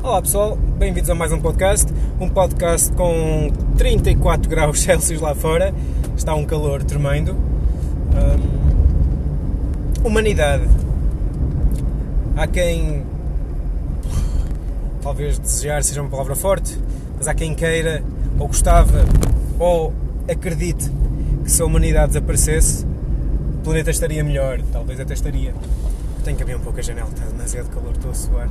Olá pessoal, bem-vindos a mais um podcast. Um podcast com 34 graus Celsius lá fora, está um calor tremendo. Hum, humanidade. Há quem. Talvez desejar seja uma palavra forte, mas há quem queira, ou gostava, ou acredite que se a humanidade desaparecesse, o planeta estaria melhor, talvez até estaria. Tenho que abrir um pouco a janela, está demasiado calor, estou a suar.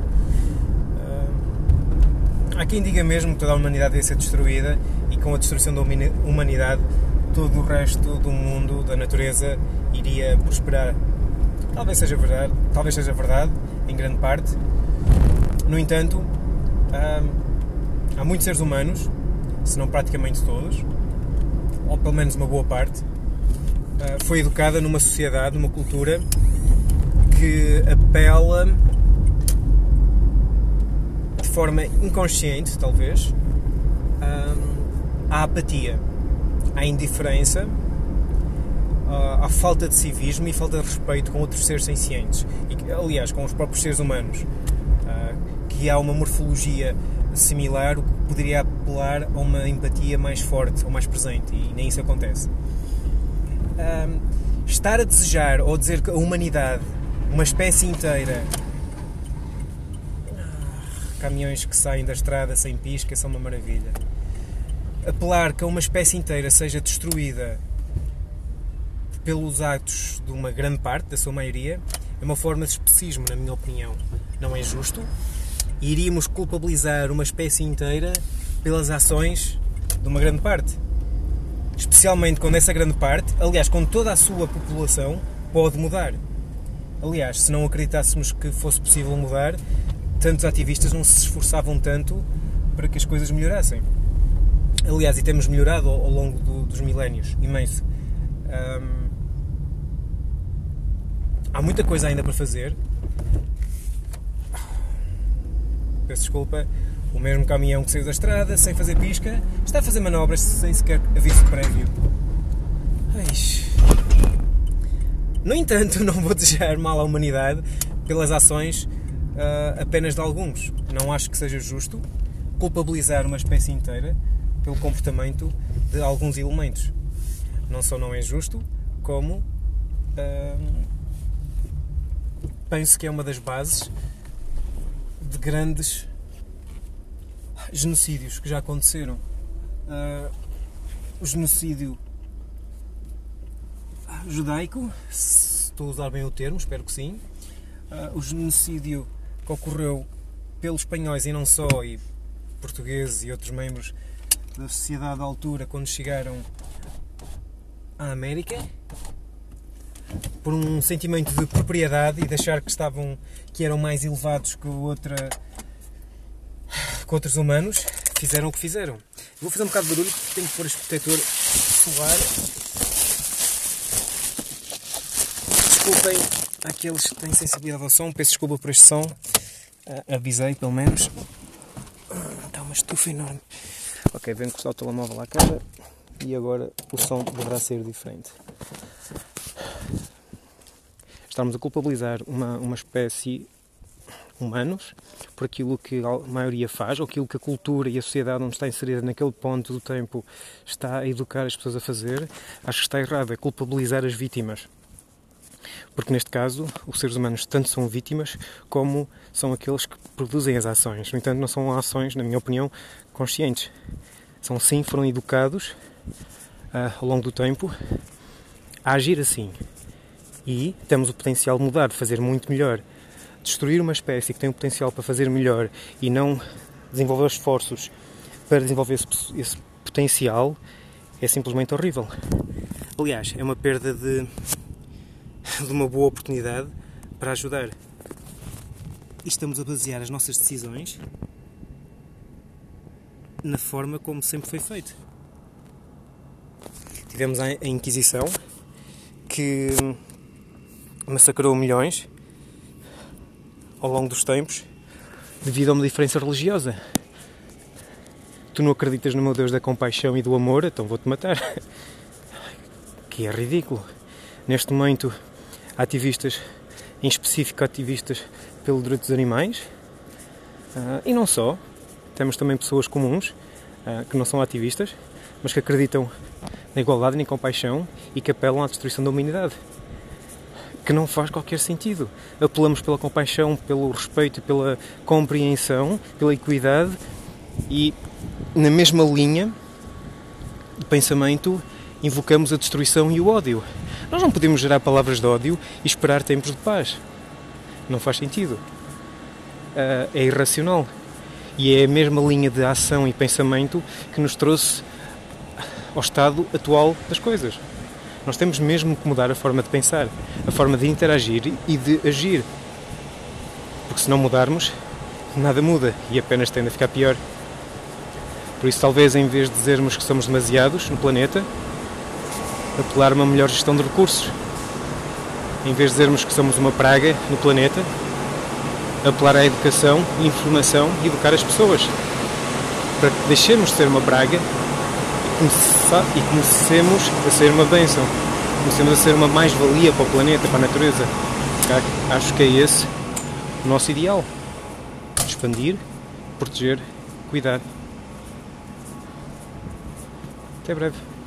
Há quem diga mesmo que toda a humanidade ia ser destruída e com a destruição da humanidade todo o resto do mundo, da natureza, iria prosperar. Talvez seja verdade, talvez seja verdade, em grande parte. No entanto, há, há muitos seres humanos, se não praticamente todos, ou pelo menos uma boa parte, foi educada numa sociedade, numa cultura que apela forma inconsciente, talvez, à apatia, à indiferença, à falta de civismo e falta de respeito com outros seres sencientes, e, aliás, com os próprios seres humanos, ah, que há uma morfologia similar, o que poderia apelar a uma empatia mais forte ou mais presente, e nem isso acontece. Estar a desejar ou dizer que a humanidade, uma espécie inteira, caminhões que saem da estrada sem pisca são uma maravilha. Apelar que uma espécie inteira seja destruída pelos atos de uma grande parte, da sua maioria, é uma forma de especismo, na minha opinião. Não é justo. E iríamos culpabilizar uma espécie inteira pelas ações de uma grande parte. Especialmente quando essa grande parte, aliás, quando toda a sua população pode mudar. Aliás, se não acreditássemos que fosse possível mudar, tantos ativistas não se esforçavam tanto para que as coisas melhorassem. Aliás, e temos melhorado ao, longo do, dos milénios, imenso. Um, há muita coisa ainda para fazer. Peço desculpa. O mesmo caminhão que saiu da estrada, sem fazer pisca, está a fazer manobras sem sequer aviso prévio. Eish. No entanto, não vou desejar mal à humanidade pelas ações uh, apenas de alguns. Não acho que seja justo culpabilizar uma espécie inteira pelo comportamento de alguns elementos. Não só não é justo, como uh, penso que é uma das bases de grandes genocídios que já aconteceram. Uh, o genocídio judaico, se estou a usar bem o termo, espero que sim. Uh, o genocídio que ocorreu pelos espanhóis e não só, e portugueses e outros membros da sociedade à altura quando chegaram à América por um sentimento de propriedade e de achar que estavam que eram mais elevados que outra que outros humanos fizeram o que fizeram. Vou fazer um bocado de barulho porque tenho que pôr este protetor solar. Desculpem aqueles que têm sensibilidade ao som, peço desculpa por este som. Uh, avisei, pelo menos. Está uma estufa enorme. Ok, venho encostar o telemóvel à cara e agora o som deverá ser diferente. Estamos a culpabilizar uma, uma espécie humanos por aquilo que a maioria faz, ou aquilo que a cultura e a sociedade onde está inserida naquele ponto do tempo está a educar as pessoas a fazer, acho que está errado, é culpabilizar as vítimas. Porque neste caso, os seres humanos tanto são vítimas como são aqueles que produzem as ações. No entanto, não são ações, na minha opinião, conscientes. São sim, foram educados uh, ao longo do tempo a agir assim. E temos o potencial de mudar, de fazer muito melhor. Destruir uma espécie que tem o potencial para fazer melhor e não desenvolver esforços para desenvolver esse, esse potencial é simplesmente horrível. Aliás, é uma perda de de uma boa oportunidade para ajudar. E estamos a basear as nossas decisões na forma como sempre foi feito. Tivemos a Inquisição que massacrou milhões ao longo dos tempos devido a uma diferença religiosa. Tu não acreditas no meu Deus da compaixão e do amor, então vou-te matar. Que é ridículo. Neste momento ativistas, em específico ativistas pelo direito dos animais, Uh, e não só, temos também pessoas comuns uh, que não são ativistas, mas que acreditam na igualdade e na compaixão e que apelam à destruição da humanidade. Que não faz qualquer sentido. Apelamos pela compaixão, pelo respeito, pela compreensão, pela equidade e, na mesma linha de pensamento, invocamos a destruição e o ódio. Nós não podemos gerar palavras de ódio e esperar tempos de paz. Não faz sentido. Uh, é irracional. E é a mesma linha de ação e pensamento que nos trouxe ao estado atual das coisas. Nós temos mesmo que mudar a forma de pensar, a forma de interagir e de agir. Porque se não mudarmos, nada muda e apenas tende a ficar pior. Por isso, talvez em vez de dizermos que somos demasiados no planeta, apelar a uma melhor gestão de recursos. Em vez de dizermos que somos uma praga no planeta, apelar à educação, informação e educar as pessoas. Para que deixemos de ser uma praga e comecemos a ser uma bênção. Comecemos a ser uma mais-valia para o planeta, para a natureza. Acho que é esse o nosso ideal. Expandir, proteger, cuidar. Até breve.